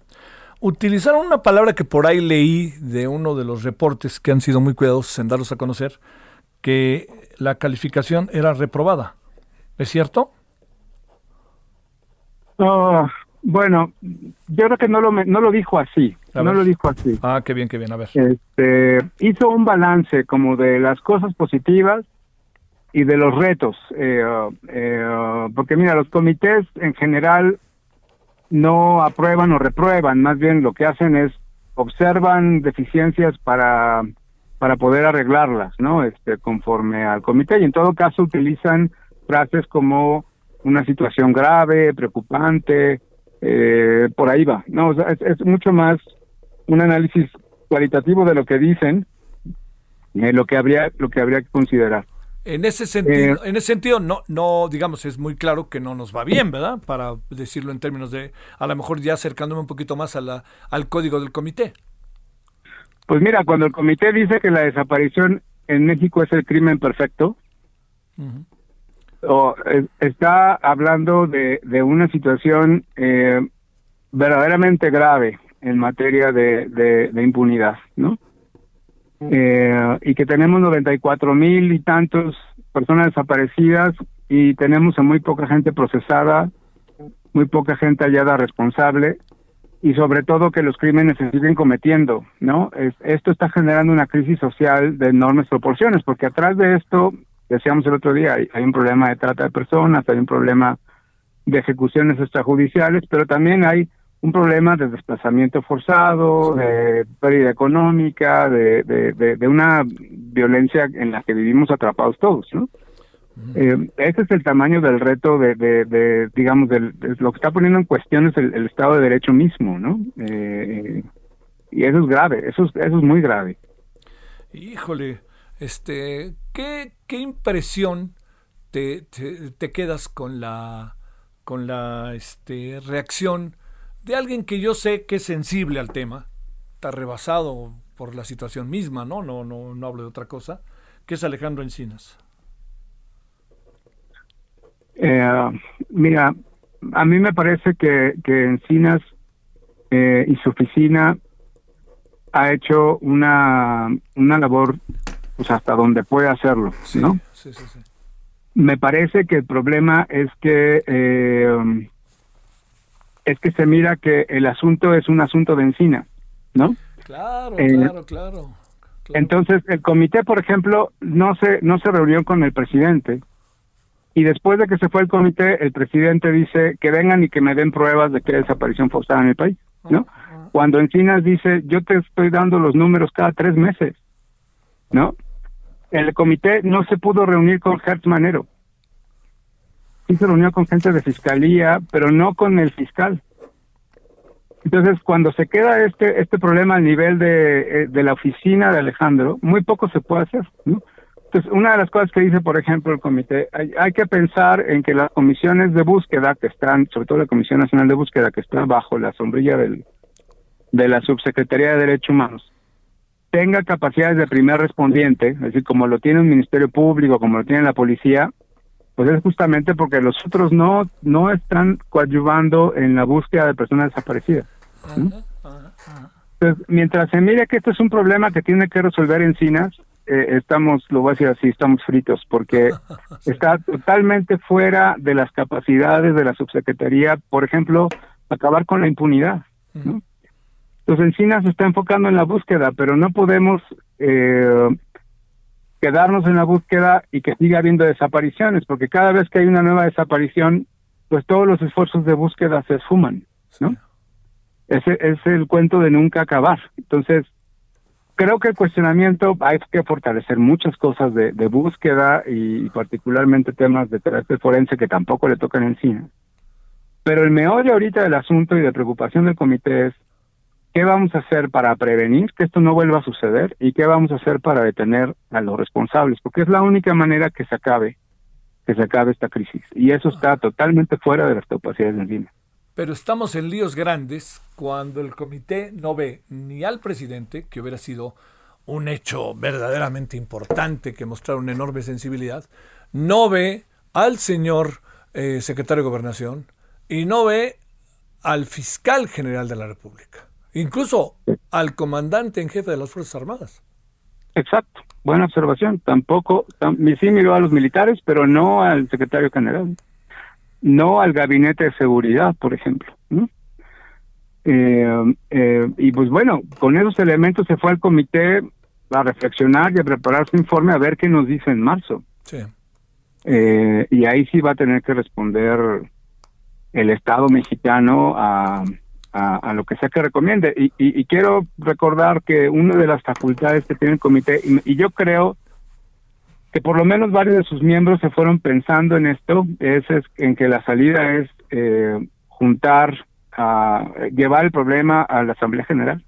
utilizaron una palabra que por ahí leí de uno de los reportes que han sido muy cuidadosos en darlos a conocer, que la calificación era reprobada. ¿Es cierto? Oh, bueno, yo creo que no lo, no lo dijo así. no lo dijo así. Ah, qué bien, qué bien. A ver. Este, hizo un balance como de las cosas positivas y de los retos. Eh, eh, porque mira, los comités en general no aprueban o reprueban, más bien lo que hacen es observan deficiencias para para poder arreglarlas, ¿no? Este, conforme al comité y en todo caso utilizan frases como una situación grave, preocupante, eh, por ahí va. No, es, mucho más un análisis cualitativo de lo que dicen, eh, lo que habría, lo que habría que considerar. En ese sentido, eh, en ese sentido, no, no, digamos, es muy claro que no nos va bien, ¿verdad? Para decirlo en términos de, a lo mejor ya acercándome un poquito más a la, al código del comité. Pues mira, cuando el comité dice que la desaparición en México es el crimen perfecto, o está hablando de, una situación eh, verdaderamente grave en materia de, impunidad, ¿no? Eh, y que tenemos 94 mil y tantos personas desaparecidas y tenemos a muy poca gente procesada, muy poca gente hallada responsable y sobre todo que los crímenes se siguen cometiendo, ¿no? esto está generando una crisis social de enormes proporciones, porque atrás de esto decíamos el otro día, hay, un problema de trata de personas, hay un problema de ejecuciones extrajudiciales, pero también hay un problema de desplazamiento forzado, de pérdida económica, de, de, una violencia en la que vivimos atrapados todos, ¿no? Eh, ese es el tamaño del reto de, de, digamos, de lo que está poniendo en cuestión es el, Estado de Derecho mismo, ¿no? Eh, y eso es grave, eso es, eso es muy grave. Híjole, este, ¿qué, impresión te, te, quedas con la, con la este, reacción de alguien que yo sé que es sensible al tema, está rebasado por la situación misma, ¿no? No, no, no hablo de otra cosa, que es Alejandro Encinas. Eh, mira, a mí me parece que, que Encinas eh, y su oficina ha hecho una, una labor pues hasta donde puede hacerlo, ¿no? Sí, sí, sí. Me parece que el problema es que eh, es que se mira que el asunto es un asunto de encina, ¿no? Claro, eh, claro, claro, Entonces el comité, por ejemplo, no se no se reunió con el presidente y después de que se fue el comité, el presidente dice que vengan y que me den pruebas de que hay desaparición forzada en el país, ¿no? Cuando Encinas dice, yo te estoy dando los números cada tres meses, ¿no? El comité no se pudo reunir con Hertz Manero. Sí se reunió con gente de fiscalía, pero no con el fiscal. Entonces, cuando se queda este este problema al nivel de, eh, de la oficina de Alejandro, muy poco se puede hacer. ¿no? Entonces, una de las cosas que dice, por ejemplo, el comité, hay, hay, que pensar en que las comisiones de búsqueda que están, sobre todo la Comisión Nacional de Búsqueda, que está bajo la sombrilla del, de la Subsecretaría de Derechos Humanos, tenga capacidades de primer respondiente, es decir, como lo tiene un ministerio público, como lo tiene la policía, pues es justamente porque los otros no no están coadyuvando en la búsqueda de personas desaparecidas. Entonces, mientras se mire que esto es un problema que tiene que resolver Encinas, eh, estamos, lo voy a decir así, estamos fritos, porque está totalmente fuera de las capacidades de la subsecretaría, por ejemplo, acabar con la impunidad. ¿no? Los Encinas se está enfocando en la búsqueda, pero no podemos eh, quedarnos en la búsqueda y que siga habiendo desapariciones, porque cada vez que hay una nueva desaparición, pues todos los esfuerzos de búsqueda se esfuman, ¿no? Ese es el cuento de nunca acabar. Entonces, creo que el cuestionamiento hay que fortalecer muchas cosas de, búsqueda y, particularmente temas de terapia forense que tampoco le tocan encima. Pero el meollo ahorita del asunto y de preocupación del comité es ¿Qué vamos a hacer para prevenir que esto no vuelva a suceder? ¿Y qué vamos a hacer para detener a los responsables? Porque es la única manera que se acabe, que se acabe esta crisis. Y eso está totalmente fuera de las capacidades de línea. Pero estamos en líos grandes cuando el comité no ve ni al presidente, que hubiera sido un hecho verdaderamente importante que mostrar una enorme sensibilidad, no ve al señor eh, secretario de Gobernación y no ve al fiscal general de la República incluso al comandante en jefe de las Fuerzas Armadas. Exacto, buena observación. Tampoco, sí miró a los militares, pero no al secretario general, no al gabinete de seguridad, por ejemplo. Eh, eh, y pues bueno, con esos elementos se fue al comité a reflexionar y a preparar su informe a ver qué nos dice en marzo. Sí. Eh, y ahí sí va a tener que responder el Estado mexicano a, a, lo que sea que recomiende. Y, y, quiero recordar que una de las facultades que tiene el comité, y, yo creo que por lo menos varios de sus miembros se fueron pensando en esto, es, en que la salida es eh, juntar, a, llevar el problema a la Asamblea General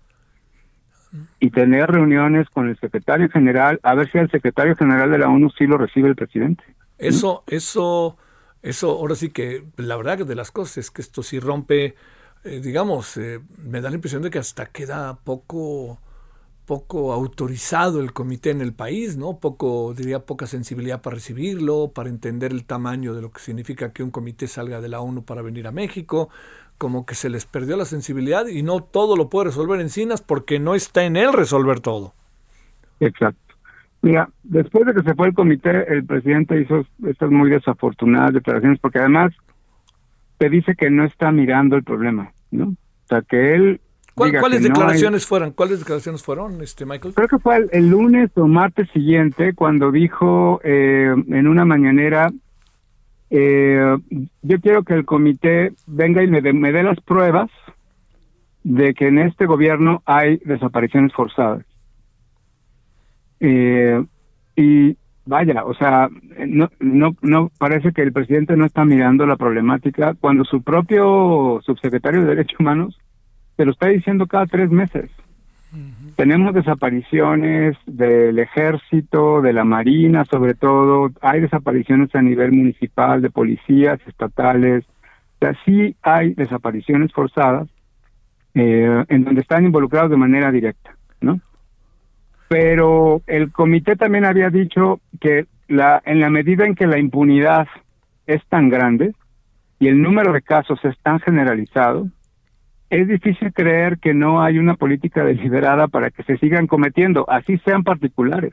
y tener reuniones con el secretario general, a ver si el secretario general de la ONU sí lo recibe el presidente. Eso, eso, eso, ahora sí que la verdad de las cosas es que esto sí rompe eh, digamos, eh, me da la impresión de que hasta queda poco poco autorizado el comité en el país, ¿no? Poco, diría, poca sensibilidad para recibirlo, para entender el tamaño de lo que significa que un comité salga de la ONU para venir a México, como que se les perdió la sensibilidad y no todo lo puede resolver Encinas porque no está en él resolver todo. Exacto. Mira, después de que se fue el comité, el presidente hizo estas muy desafortunadas declaraciones porque además te dice que no está mirando el problema, ¿no? O sea, que él... ¿Cuáles declaraciones fueron? ¿Cuáles declaraciones fueron, este Michael? Creo que fue el, lunes o martes siguiente cuando dijo eh, en una mañanera, eh, yo quiero que el comité venga y me me dé las pruebas de que en este gobierno hay desapariciones forzadas. Eh, y vaya, o sea, no, no, no parece que el presidente no está mirando la problemática cuando su propio subsecretario de Derechos Humanos se lo está diciendo cada tres meses. Tenemos desapariciones del ejército, de la marina sobre todo, hay desapariciones a nivel municipal, de policías estatales, o sea, sí hay desapariciones forzadas eh, en donde están involucrados de manera directa, ¿no? Pero el comité también había dicho que la, en la medida en que la impunidad es tan grande y el número de casos es tan generalizado, es difícil creer que no hay una política deliberada para que se sigan cometiendo, así sean particulares.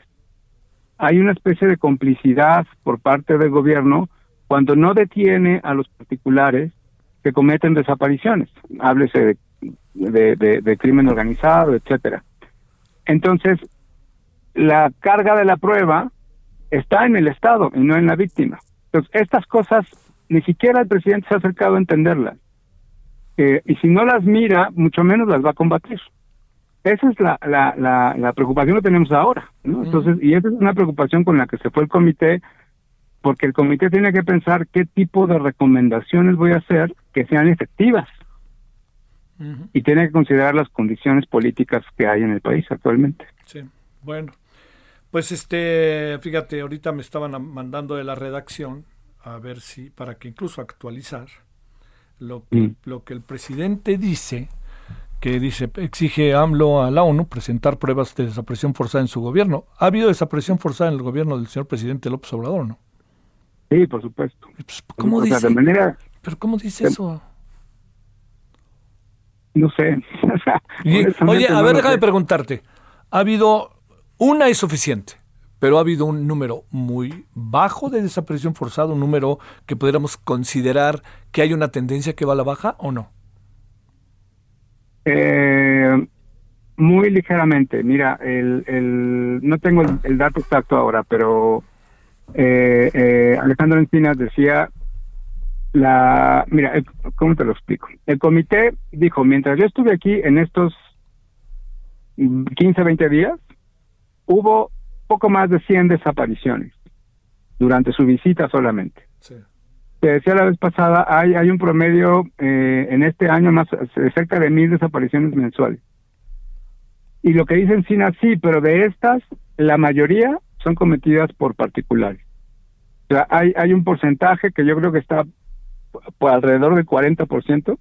Hay una especie de complicidad por parte del gobierno cuando no detiene a los particulares que cometen desapariciones, háblese de, de, crimen organizado, etcétera. Entonces, la carga de la prueba está en el Estado y no en la víctima. Entonces, estas cosas ni siquiera el presidente se ha acercado a entenderlas. Eh, y si no las mira, mucho menos las va a combatir. Esa es la, la, la, la preocupación que tenemos ahora. ¿no? Entonces, y esa es una preocupación con la que se fue el comité, porque el comité tiene que pensar qué tipo de recomendaciones voy a hacer que sean efectivas. Y tiene que considerar las condiciones políticas que hay en el país actualmente. Sí, bueno. Pues este, fíjate, ahorita me estaban mandando de la redacción a ver si, para que incluso actualizar lo que, mm. lo que el presidente dice, que dice, exige AMLO a la ONU presentar pruebas de desaparición forzada en su gobierno. ¿Ha habido desaparición forzada en el gobierno del señor presidente López Obrador no? Sí, por supuesto. Pues, ¿Cómo dice? ¿Pero cómo dice eso? No sé. oye, a ver, déjame preguntarte. ¿Ha habido una es suficiente, pero ha habido un número muy bajo de desaparición forzada, un número que podríamos considerar que hay una tendencia que va a la baja o no. Eh, muy ligeramente. Mira, el, no tengo el, dato exacto ahora, pero eh, eh, Alejandro Encinas decía la, mira, ¿cómo te lo explico? El comité dijo, mientras yo estuve aquí en estos 15, 20 días, hubo poco más de 100 desapariciones durante su visita solamente. Sí. Te decía la vez pasada, hay, hay un promedio eh, en este año más de cerca de mil desapariciones mensuales. Y lo que dicen Sina, sí, pero de estas, la mayoría son cometidas por particulares. O sea, hay, hay un porcentaje que yo creo que está por alrededor del 40%,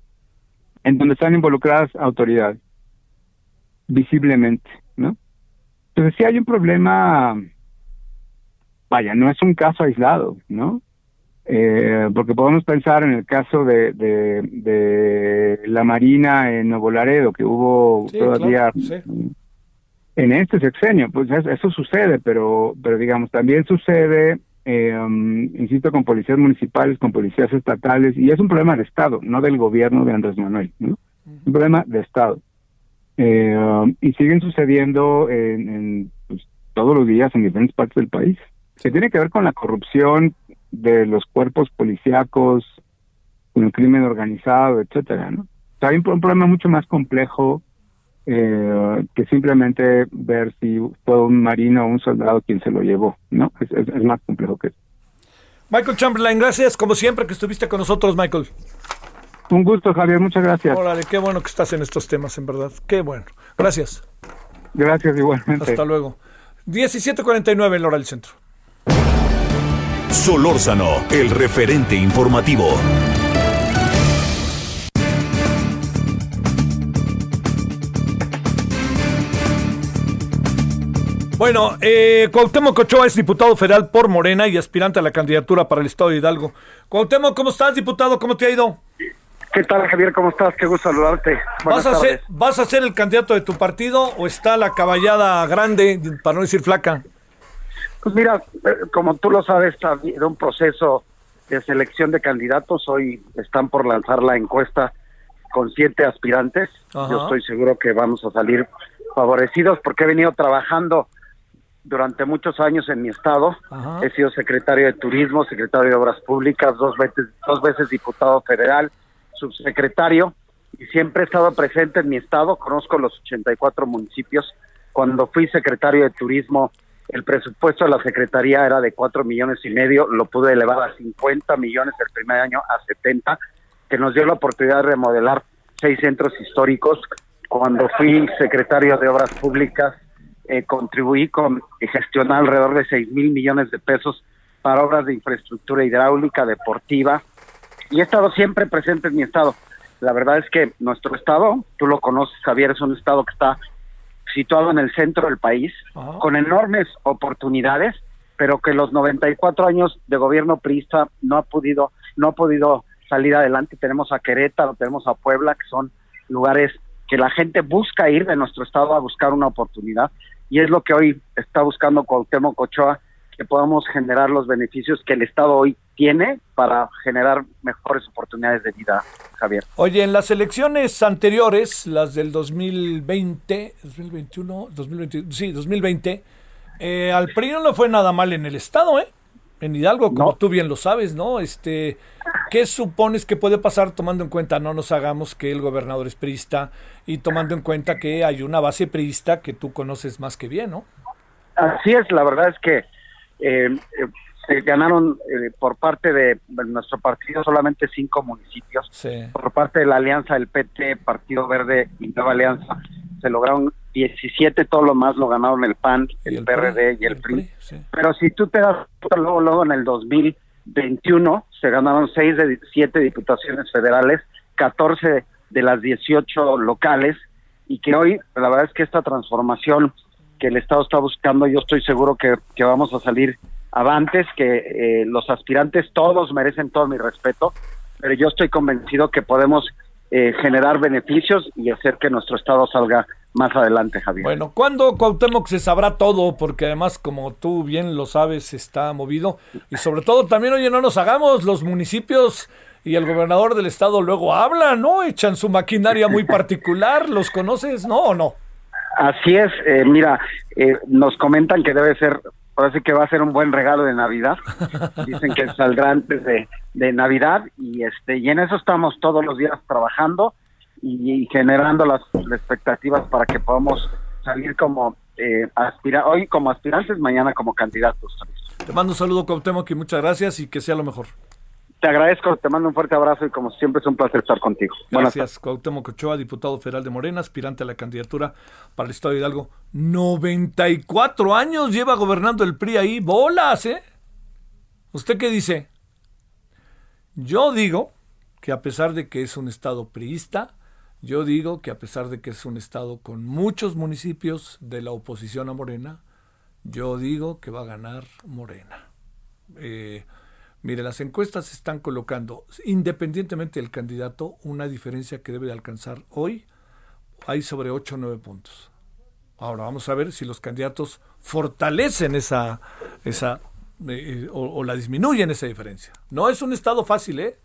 en donde están involucradas autoridades, visiblemente. Entonces sí hay un problema, vaya, no es un caso aislado, ¿no? Eh, porque podemos pensar en el caso de, de, la Marina en Nuevo Laredo, que hubo todavía en este sexenio. Pues eso sucede, pero, pero digamos, también sucede, eh, um, insisto, con policías municipales, con policías estatales, y es un problema de Estado, no del gobierno de Andrés Manuel, ¿no? Un problema de Estado. Eh, um, y siguen sucediendo en, pues, todos los días en diferentes partes del país. Se tiene que ver con la corrupción de los cuerpos policíacos, con el crimen organizado, etcétera, ¿no? hay un, problema mucho más complejo eh, que simplemente ver si fue un marino o un soldado quien se lo llevó, ¿no? Es, es más complejo que eso. Michael Chamberlain, gracias como siempre que estuviste con nosotros, Michael. Un gusto, Javier, muchas gracias. Órale, qué bueno que estás en estos temas, en verdad. Qué bueno. Gracias. Gracias, igualmente. Hasta luego. 17.49 en Hora del Centro. Solórzano, el referente informativo. Bueno, eh, Cuauhtémoc Ochoa es diputado federal por Morena y aspirante a la candidatura para el Estado de Hidalgo. Cuauhtémoc, ¿cómo estás, diputado? ¿Cómo te ha ido? ¿Qué tal, Javier? ¿Cómo estás? Qué gusto saludarte. ¿Vas a, ser, ¿Vas a ser el candidato de tu partido o está la caballada grande, para no decir flaca? Pues mira, eh, como tú lo sabes, ha habido un proceso de selección de candidatos. Hoy están por lanzar la encuesta con siete aspirantes. Yo estoy seguro que vamos a salir favorecidos porque he venido trabajando durante muchos años en mi estado. He sido secretario de Turismo, secretario de Obras Públicas, dos veces, dos veces diputado federal, subsecretario, y siempre he estado presente en mi estado. Conozco los 84 municipios. Cuando fui secretario de Turismo, el presupuesto de la Secretaría era de 4 millones y medio, lo pude elevar a 50 millones el primer año, a 70, que nos dio la oportunidad de remodelar seis centros históricos. Cuando fui secretario de Obras Públicas, eh, contribuí con gestionar alrededor de 6 mil millones de pesos para obras de infraestructura hidráulica, deportiva, y he estado siempre presente en mi estado. La verdad es que nuestro estado, tú lo conoces, Javier, es un estado que está situado en el centro del país, con enormes oportunidades, pero que los 94 años de gobierno priista no ha podido, no ha podido salir adelante. Tenemos a Querétaro, tenemos a Puebla, que son lugares que la gente busca ir de nuestro estado a buscar una oportunidad y es lo que hoy está buscando Cuauhtémoc Ochoa, que podamos generar los beneficios que el Estado hoy tiene para generar mejores oportunidades de vida, Javier. Oye, en las elecciones anteriores, las del 2020, 2021, 2020, sí, 2020, eh, al PRI no le fue nada mal en el Estado, ¿eh? en Hidalgo, como tú bien lo sabes, ¿no? Este, ¿qué supones que puede pasar tomando en cuenta, no nos hagamos que el gobernador es priista y tomando en cuenta que hay una base priista que tú conoces más que bien, ¿no? Así es, la verdad es que eh, eh, se ganaron eh, por parte de, nuestro partido solamente cinco municipios, por parte de la alianza del PT, Partido Verde y Nueva Alianza, se lograron 17, todo lo más lo ganaron el PAN, el, PRD y el, PRI. Pero si tú te das luego, luego en el 2021 se ganaron 6 de 7 diputaciones federales, 14 de las 18 locales, y que hoy la verdad es que esta transformación que el Estado está buscando, yo estoy seguro que, vamos a salir avantes, que eh, los aspirantes todos merecen todo mi respeto, pero yo estoy convencido que podemos eh, generar beneficios y hacer que nuestro Estado salga más adelante, Javier. Bueno, ¿cuándo Cuauhtémoc se sabrá todo? Porque además, como tú bien lo sabes, está movido. Y sobre todo también, oye, no nos hagamos, los municipios y el gobernador del estado luego hablan, ¿no? Echan su maquinaria muy particular, ¿los conoces, no o no? Así es, eh, mira, eh, nos comentan que debe ser, parece que va a ser un buen regalo de Navidad. Dicen que saldrá antes de, de Navidad y este y en eso estamos todos los días trabajando y, generando las, expectativas para que podamos salir como eh, aspira hoy como aspirantes, mañana como candidatos. Te mando un saludo, Cuauhtémoc, y muchas gracias y que sea lo mejor. Te agradezco, te mando un fuerte abrazo y como siempre es un placer estar contigo. Gracias, Cuauhtémoc Ochoa, diputado federal de Morena, aspirante a la candidatura para el Estado de Hidalgo. 94 años lleva gobernando el PRI ahí, bolas, ¿eh? ¿Usted qué dice? Yo digo que a pesar de que es un Estado priista, yo digo que a pesar de que es un estado con muchos municipios de la oposición a Morena, yo digo que va a ganar Morena. Eh, mire, las encuestas están colocando, independientemente del candidato, una diferencia que debe de alcanzar hoy, hay sobre 8 o 9 puntos. Ahora vamos a ver si los candidatos fortalecen esa, esa eh, o, la disminuyen esa diferencia. No es un estado fácil, ¿eh?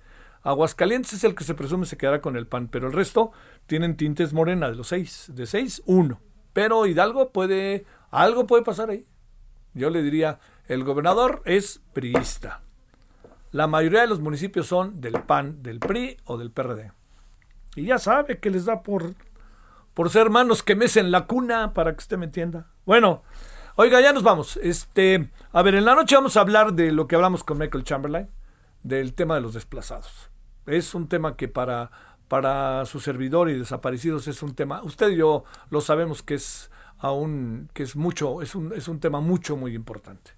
Aguascalientes es el que se presume se quedará con el PAN, pero el resto tienen tintes morena de los seis, de seis, uno. Pero Hidalgo puede, algo puede pasar ahí. Yo le diría, el gobernador es priista. La mayoría de los municipios son del PAN, del PRI o del PRD. Y ya sabe que les da por por ser hermanos que mecen la cuna, para que usted me entienda. Bueno, oiga, ya nos vamos. Este, a ver, en la noche vamos a hablar de lo que hablamos con Michael Chamberlain, del tema de los desplazados. Es un tema que para, para su servidor y desaparecidos es un tema, usted y yo lo sabemos que es aún, que es mucho, es un, es un tema mucho, muy importante.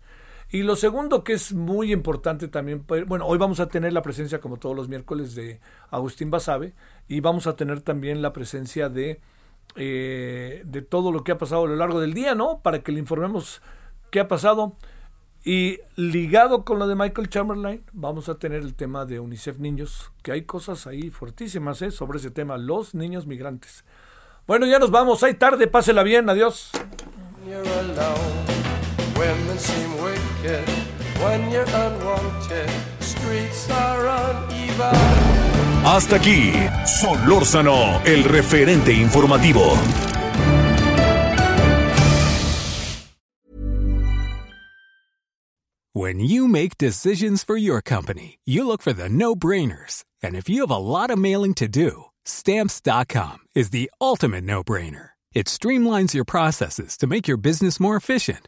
Y lo segundo que es muy importante también, pues, bueno, hoy vamos a tener la presencia, como todos los miércoles, de Agustín Basabe y vamos a tener también la presencia de eh, de todo lo que ha pasado a lo largo del día, ¿no? Para que le informemos qué ha pasado. Y ligado con lo de Michael Chamberlain, vamos a tener el tema de UNICEF Niños, que hay cosas ahí fuertísimas ¿eh? sobre ese tema, los niños migrantes. Bueno, ya nos vamos, hay tarde, pásela bien, adiós. Hasta aquí, Solórzano, el referente informativo. When you make decisions for your company, you look for the no-brainers. And if you have a lot of mailing to do, stamps.com is the ultimate no-brainer. It streamlines your processes to make your business more efficient,